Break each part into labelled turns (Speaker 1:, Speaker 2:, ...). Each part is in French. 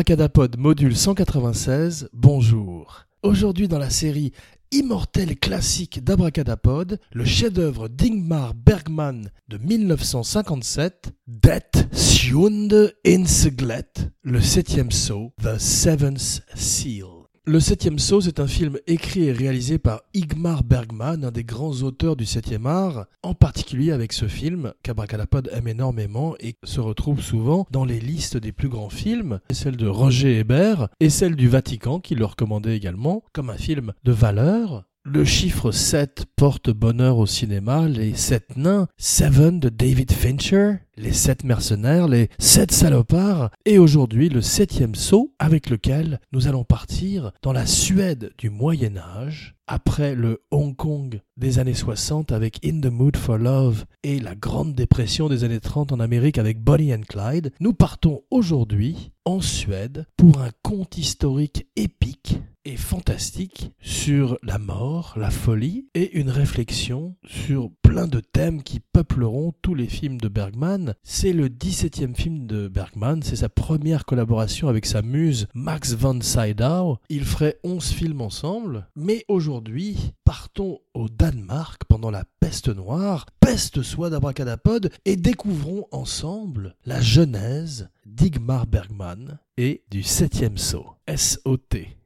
Speaker 1: Abracadapod module 196, bonjour. Aujourd'hui dans la série immortel classique d'Abracadapod, le chef-d'œuvre d'Ingmar Bergman de 1957, Det Sjunde Inseglet, le septième saut, The Seventh Seal. Le Septième Saut, c'est un film écrit et réalisé par Igmar Bergman, un des grands auteurs du septième art, en particulier avec ce film qu'Abracadapod aime énormément et se retrouve souvent dans les listes des plus grands films, celle de Roger Hébert et celle du Vatican qui le recommandait également comme un film de valeur. Le chiffre 7 porte bonheur au cinéma, les sept nains, Seven de David Fincher, les sept mercenaires, les sept salopards, et aujourd'hui le septième saut avec lequel nous allons partir dans la Suède du Moyen Âge, après le Hong Kong des années 60 avec In the Mood for Love et la Grande Dépression des années 30 en Amérique avec Bonnie and Clyde, nous partons aujourd'hui en Suède pour un conte historique épique et fantastique sur la mort, la folie et une réflexion sur plein de thèmes qui peupleront tous les films de Bergman. C'est le 17e film de Bergman, c'est sa première collaboration avec sa muse Max von Sydow. Il ferait 11 films ensemble, mais aujourd'hui, partons au Danemark pendant la peste noire, peste soit d'abracadapod, et découvrons ensemble la genèse d'Igmar Bergman et du septième saut, S-O-T,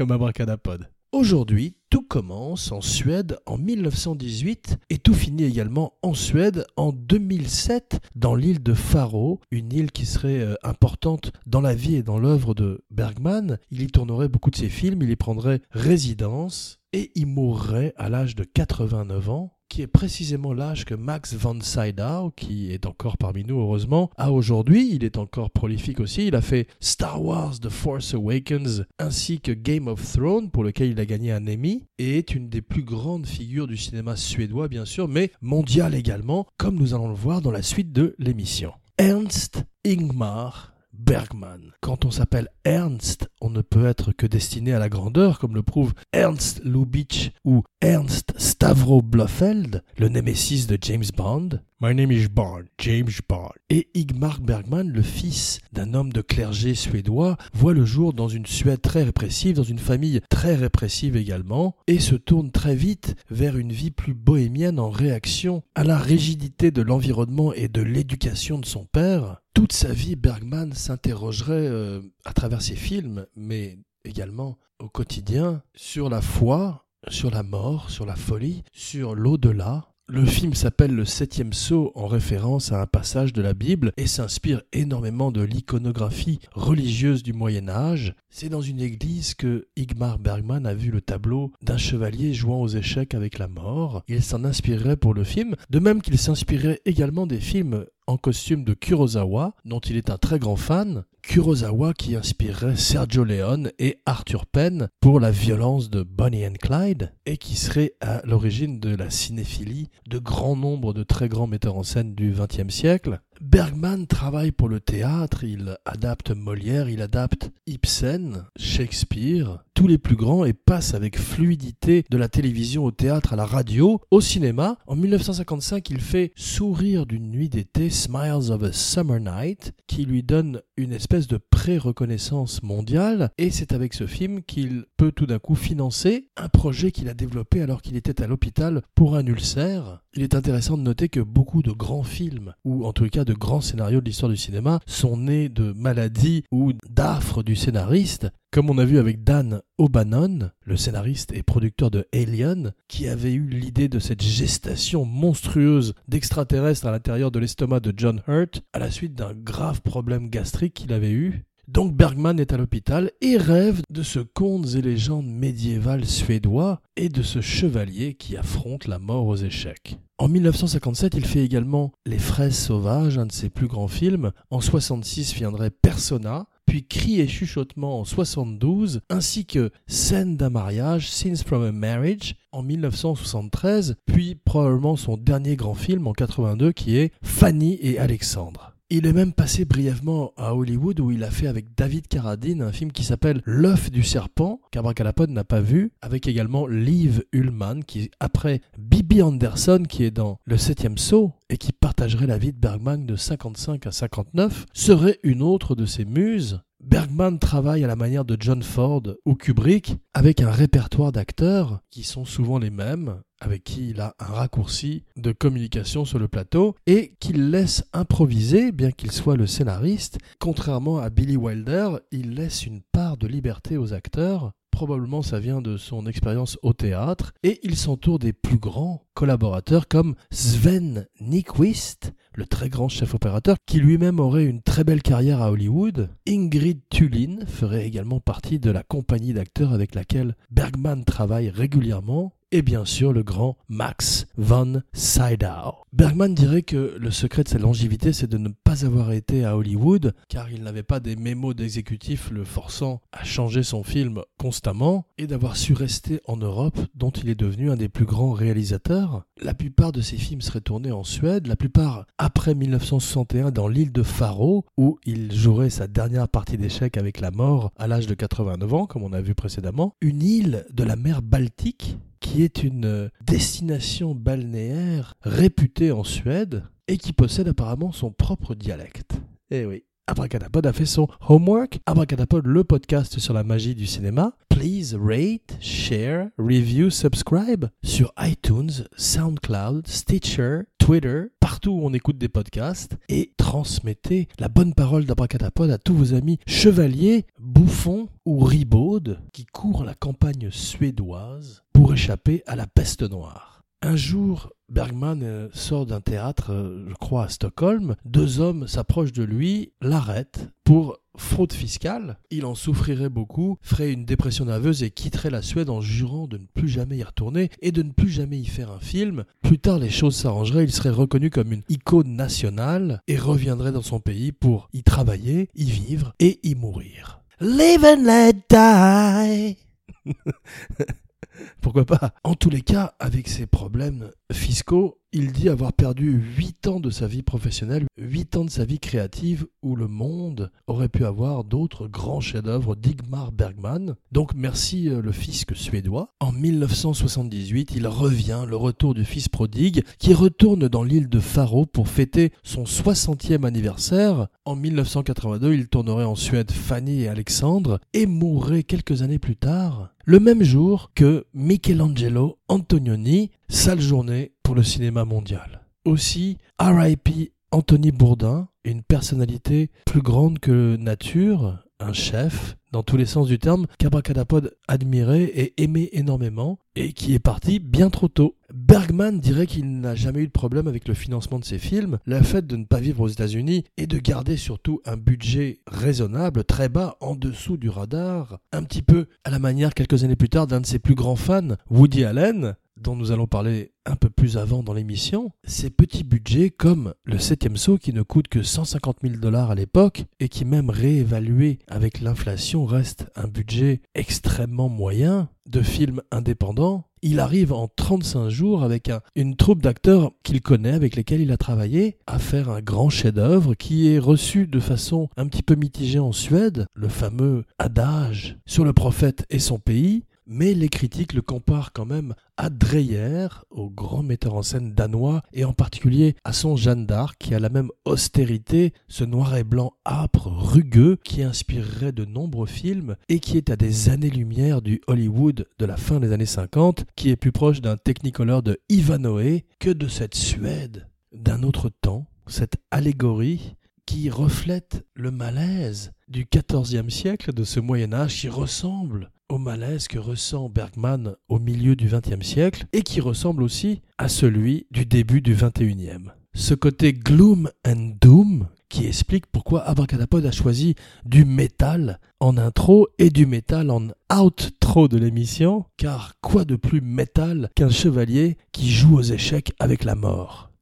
Speaker 1: comme abracadapod. Aujourd'hui, tout commence en Suède en 1918 et tout finit également en Suède en 2007 dans l'île de Faro, une île qui serait euh, importante dans la vie et dans l'œuvre de Bergman. Il y tournerait beaucoup de ses films, il y prendrait résidence et il mourrait à l'âge de 89 ans qui est précisément l'âge que Max von Sydow, qui est encore parmi nous heureusement, a aujourd'hui. Il est encore prolifique aussi. Il a fait Star Wars The Force Awakens ainsi que Game of Thrones pour lequel il a gagné un Emmy et est une des plus grandes figures du cinéma suédois bien sûr, mais mondial également, comme nous allons le voir dans la suite de l'émission. Ernst Ingmar Bergman. Quand on s'appelle Ernst, on ne peut être que destiné à la grandeur, comme le prouve Ernst Lubitsch ou Ernst Stavro Blofeld, le némésis de James Bond. My name is Bond, James Bond. Et Igmar Bergman, le fils d'un homme de clergé suédois, voit le jour dans une Suède très répressive, dans une famille très répressive également, et se tourne très vite vers une vie plus bohémienne en réaction à la rigidité de l'environnement et de l'éducation de son père. Toute sa vie, Bergman s'interrogerait euh, à travers ses films, mais également au quotidien, sur la foi, sur la mort, sur la folie, sur l'au-delà, le film s'appelle Le Septième Sceau en référence à un passage de la Bible et s'inspire énormément de l'iconographie religieuse du Moyen Âge. C'est dans une église que Igmar Bergman a vu le tableau d'un chevalier jouant aux échecs avec la mort. Il s'en inspirerait pour le film, de même qu'il s'inspirait également des films en costume de Kurosawa, dont il est un très grand fan, Kurosawa qui inspirerait Sergio Leone et Arthur Penn pour la violence de Bonnie and Clyde, et qui serait à l'origine de la cinéphilie de grand nombre de très grands metteurs en scène du XXe siècle. Bergman travaille pour le théâtre, il adapte Molière, il adapte Ibsen, Shakespeare, tous les plus grands et passe avec fluidité de la télévision au théâtre à la radio, au cinéma. En 1955, il fait Sourire d'une nuit d'été, Smiles of a Summer Night, qui lui donne une espèce de pré-reconnaissance mondiale et c'est avec ce film qu'il peut tout d'un coup financer un projet qu'il a développé alors qu'il était à l'hôpital pour un ulcère. Il est intéressant de noter que beaucoup de grands films, ou en tout cas de grands scénarios de l'histoire du cinéma, sont nés de maladies ou d'affres du scénariste, comme on a vu avec Dan O'Bannon, le scénariste et producteur de Alien, qui avait eu l'idée de cette gestation monstrueuse d'extraterrestres à l'intérieur de l'estomac de John Hurt, à la suite d'un grave problème gastrique qu'il avait eu, donc Bergman est à l'hôpital et rêve de ce contes et légendes médiévales suédois et de ce chevalier qui affronte la mort aux échecs. En 1957, il fait également Les Fraises sauvages, un de ses plus grands films. En 66 viendrait Persona, puis Cris et chuchotements en 72, ainsi que Scène d'un mariage, Scenes from a Marriage en 1973, puis probablement son dernier grand film en 82 qui est Fanny et Alexandre. Il est même passé brièvement à Hollywood où il a fait avec David Carradine un film qui s'appelle L'œuf du serpent, qu'Abracadapod n'a pas vu, avec également Liv Ullmann qui, après Bibi Anderson qui est dans Le septième saut et qui partagerait la vie de Bergman de 55 à 59, serait une autre de ses muses. Bergman travaille à la manière de John Ford ou Kubrick avec un répertoire d'acteurs qui sont souvent les mêmes, avec qui il a un raccourci de communication sur le plateau et qu'il laisse improviser, bien qu'il soit le scénariste. Contrairement à Billy Wilder, il laisse une part de liberté aux acteurs probablement ça vient de son expérience au théâtre, et il s'entoure des plus grands collaborateurs comme Sven Nykvist, le très grand chef opérateur, qui lui-même aurait une très belle carrière à Hollywood. Ingrid Tullin ferait également partie de la compagnie d'acteurs avec laquelle Bergman travaille régulièrement, et bien sûr le grand Max von Sydow. Bergman dirait que le secret de sa longévité, c'est de ne pas avoir été à Hollywood, car il n'avait pas des mémos d'exécutifs le forçant à changer son film constamment, et d'avoir su rester en Europe, dont il est devenu un des plus grands réalisateurs. La plupart de ses films seraient tournés en Suède, la plupart après 1961 dans l'île de Faro, où il jouerait sa dernière partie d'échecs avec la mort à l'âge de 89 ans, comme on a vu précédemment. Une île de la mer Baltique qui est une destination balnéaire réputée en Suède et qui possède apparemment son propre dialecte. Eh oui. Abracadapod a fait son homework. Abracadapod, le podcast sur la magie du cinéma. Please rate, share, review, subscribe sur iTunes, SoundCloud, Stitcher, Twitter, partout où on écoute des podcasts et transmettez la bonne parole d'Abracadapod à tous vos amis chevaliers, bouffons ou ribaudes qui courent la campagne suédoise pour échapper à la peste noire. Un jour, Bergman euh, sort d'un théâtre, euh, je crois à Stockholm. Deux hommes s'approchent de lui, l'arrêtent pour fraude fiscale. Il en souffrirait beaucoup, ferait une dépression nerveuse et quitterait la Suède en jurant de ne plus jamais y retourner et de ne plus jamais y faire un film. Plus tard, les choses s'arrangeraient, il serait reconnu comme une icône nationale et reviendrait dans son pays pour y travailler, y vivre et y mourir. Live and let die pourquoi pas? En tous les cas, avec ses problèmes fiscaux, il dit avoir perdu 8 ans de sa vie professionnelle, 8 ans de sa vie créative où le monde aurait pu avoir d'autres grands chefs-d'œuvre d'Igmar Bergman. Donc merci euh, le fisc suédois. En 1978, il revient, le retour du fils prodigue, qui retourne dans l'île de Faro pour fêter son 60e anniversaire. En 1982, il tournerait en Suède Fanny et Alexandre et mourrait quelques années plus tard, le même jour que Michelangelo Antonioni, sale journée pour le cinéma mondial. Aussi, RIP Anthony Bourdin, une personnalité plus grande que nature, un chef, dans tous les sens du terme, qu'Abracadapod admirait et aimait énormément, et qui est parti bien trop tôt. Bergman dirait qu'il n'a jamais eu de problème avec le financement de ses films, le fait de ne pas vivre aux États-Unis et de garder surtout un budget raisonnable, très bas, en dessous du radar, un petit peu à la manière quelques années plus tard d'un de ses plus grands fans, Woody Allen, dont nous allons parler un peu plus avant dans l'émission, ces petits budgets comme le septième saut qui ne coûte que 150 000 dollars à l'époque et qui même réévalué avec l'inflation reste un budget extrêmement moyen de films indépendants, il arrive en 35 jours avec une troupe d'acteurs qu'il connaît, avec lesquels il a travaillé, à faire un grand chef-d'œuvre qui est reçu de façon un petit peu mitigée en Suède, le fameux adage sur le prophète et son pays, mais les critiques le comparent quand même à Dreyer, au grand metteur en scène danois, et en particulier à son Jeanne d'Arc, qui a la même austérité, ce noir et blanc âpre, rugueux, qui inspirerait de nombreux films, et qui est à des années-lumière du Hollywood de la fin des années 50, qui est plus proche d'un Technicolor de Ivanhoe que de cette Suède d'un autre temps, cette allégorie qui reflète le malaise du XIVe siècle, de ce Moyen Âge qui ressemble au malaise que ressent Bergman au milieu du XXe siècle et qui ressemble aussi à celui du début du XXIe. Ce côté gloom and doom qui explique pourquoi Abracadapod a choisi du métal en intro et du métal en outro de l'émission, car quoi de plus métal qu'un chevalier qui joue aux échecs avec la mort?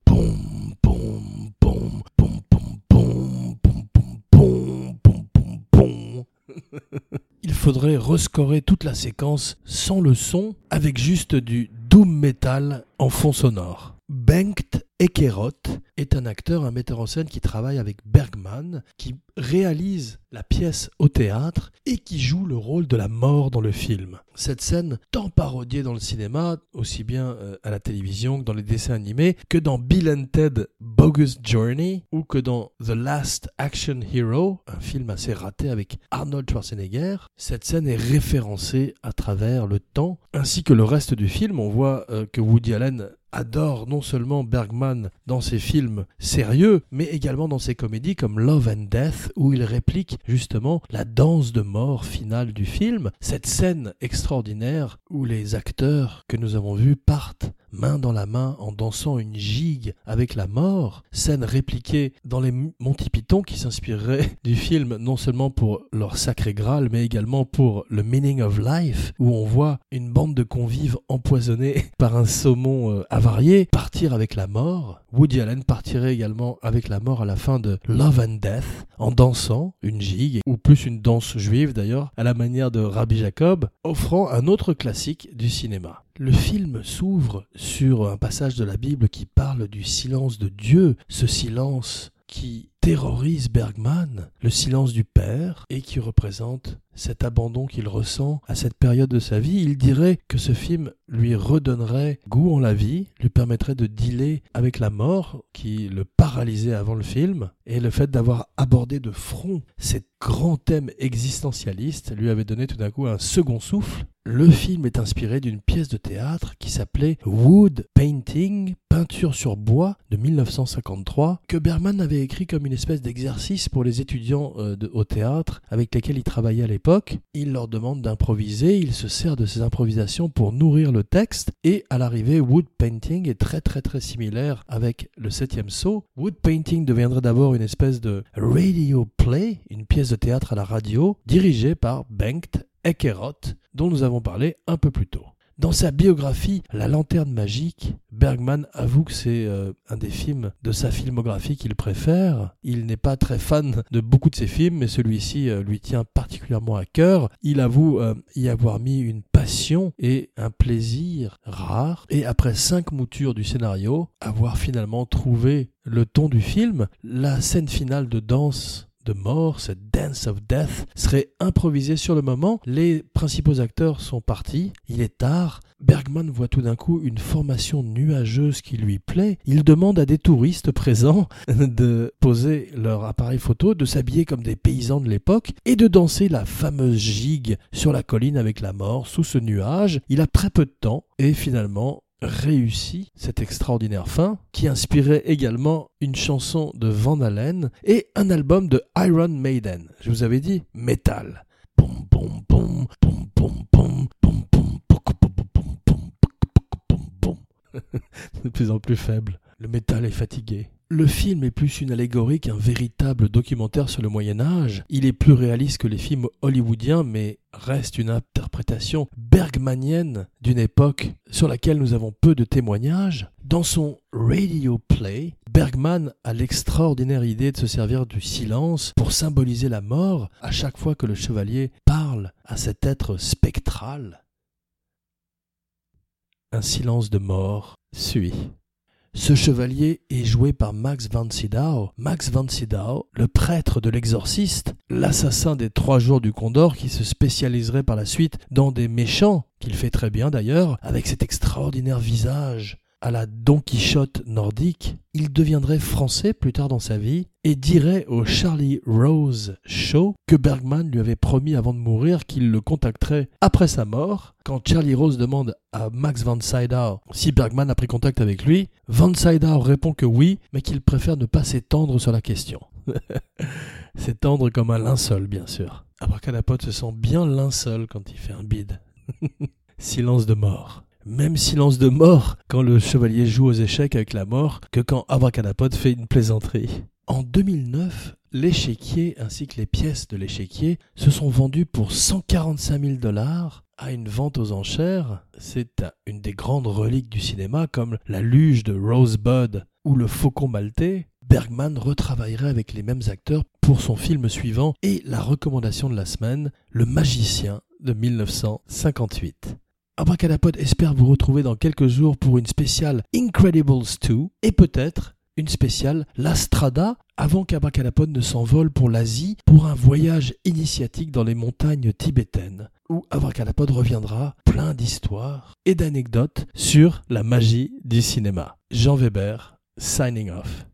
Speaker 1: Il faudrait rescorer toute la séquence sans le son, avec juste du doom metal en fond sonore. Bengt Ekeroth est un acteur, un metteur en scène qui travaille avec Bergman, qui réalise la pièce au théâtre et qui joue le rôle de la mort dans le film. Cette scène, tant parodiée dans le cinéma, aussi bien euh, à la télévision que dans les dessins animés, que dans Bill and Ted Bogus Journey ou que dans The Last Action Hero, un film assez raté avec Arnold Schwarzenegger, cette scène est référencée à travers le temps, ainsi que le reste du film. On voit euh, que Woody Allen adore non seulement Bergman dans ses films sérieux, mais également dans ses comédies comme Love and Death, où il réplique justement la danse de mort finale du film, cette scène extraordinaire où les acteurs que nous avons vus partent main dans la main en dansant une gigue avec la mort, scène répliquée dans les Monty Python qui s'inspireraient du film non seulement pour leur sacré Graal, mais également pour le Meaning of Life, où on voit une bande de convives empoisonnés par un saumon euh, partir avec la mort. Woody Allen partirait également avec la mort à la fin de Love and Death en dansant une gigue, ou plus une danse juive d'ailleurs, à la manière de Rabbi Jacob, offrant un autre classique du cinéma. Le film s'ouvre sur un passage de la Bible qui parle du silence de Dieu, ce silence qui terrorise Bergman, le silence du Père, et qui représente cet abandon qu'il ressent à cette période de sa vie. Il dirait que ce film lui redonnerait goût en la vie, lui permettrait de dealer avec la mort qui le paralysait avant le film, et le fait d'avoir abordé de front ces grands thèmes existentialistes lui avait donné tout d'un coup un second souffle. Le film est inspiré d'une pièce de théâtre qui s'appelait Wood Painting, peinture sur bois de 1953, que Bergman avait écrit comme une espèce d'exercice pour les étudiants euh, au théâtre avec lesquels il travaillait à l'époque. Il leur demande d'improviser, il se sert de ces improvisations pour nourrir le texte et à l'arrivée, Wood Painting est très très très similaire avec le septième saut. Wood Painting deviendrait d'abord une espèce de radio play, une pièce de théâtre à la radio dirigée par Bengt Ekeroth, dont nous avons parlé un peu plus tôt. Dans sa biographie La lanterne magique, Bergman avoue que c'est euh, un des films de sa filmographie qu'il préfère. Il n'est pas très fan de beaucoup de ses films, mais celui-ci euh, lui tient particulièrement à cœur. Il avoue euh, y avoir mis une passion et un plaisir rare. Et après cinq moutures du scénario, avoir finalement trouvé le ton du film, la scène finale de danse de mort, cette dance of death, serait improvisée sur le moment. Les principaux acteurs sont partis, il est tard. Bergman voit tout d'un coup une formation nuageuse qui lui plaît. Il demande à des touristes présents de poser leur appareil photo, de s'habiller comme des paysans de l'époque et de danser la fameuse gigue sur la colline avec la mort sous ce nuage. Il a très peu de temps et finalement réussi cette extraordinaire fin, qui inspirait également une chanson de Van Halen et un album de Iron Maiden. Je vous avais dit metal. De plus en plus faible. Le métal est fatigué. Le film est plus une allégorie qu'un véritable documentaire sur le Moyen Âge. Il est plus réaliste que les films hollywoodiens, mais reste une interprétation bergmanienne d'une époque sur laquelle nous avons peu de témoignages. Dans son radio play, Bergman a l'extraordinaire idée de se servir du silence pour symboliser la mort à chaque fois que le chevalier parle à cet être spectral. Un silence de mort suit. Ce chevalier est joué par Max von Sydow. Max von Sydow, le prêtre de l'exorciste, l'assassin des trois jours du Condor qui se spécialiserait par la suite dans des méchants, qu'il fait très bien d'ailleurs, avec cet extraordinaire visage à la Don Quichotte nordique, il deviendrait français plus tard dans sa vie et dirait au Charlie Rose Show que Bergman lui avait promis avant de mourir qu'il le contacterait après sa mort. Quand Charlie Rose demande à Max von Sydow si Bergman a pris contact avec lui, von Sydow répond que oui, mais qu'il préfère ne pas s'étendre sur la question. s'étendre comme un linceul, bien sûr. Abracadapod se sent bien linceul quand il fait un bide. Silence de mort même silence de mort quand le chevalier joue aux échecs avec la mort que quand Abracadapod fait une plaisanterie. En 2009, l'échiquier ainsi que les pièces de l'échiquier se sont vendues pour 145 000 dollars à une vente aux enchères. C'est une des grandes reliques du cinéma comme la luge de Rosebud ou le faucon maltais. Bergman retravaillerait avec les mêmes acteurs pour son film suivant et la recommandation de la semaine, Le Magicien de 1958. Abracadapod espère vous retrouver dans quelques jours pour une spéciale Incredibles 2 et peut-être une spéciale La Strada avant qu'Abracadapod ne s'envole pour l'Asie pour un voyage initiatique dans les montagnes tibétaines où Abracadapod reviendra plein d'histoires et d'anecdotes sur la magie du cinéma. Jean Weber, signing off.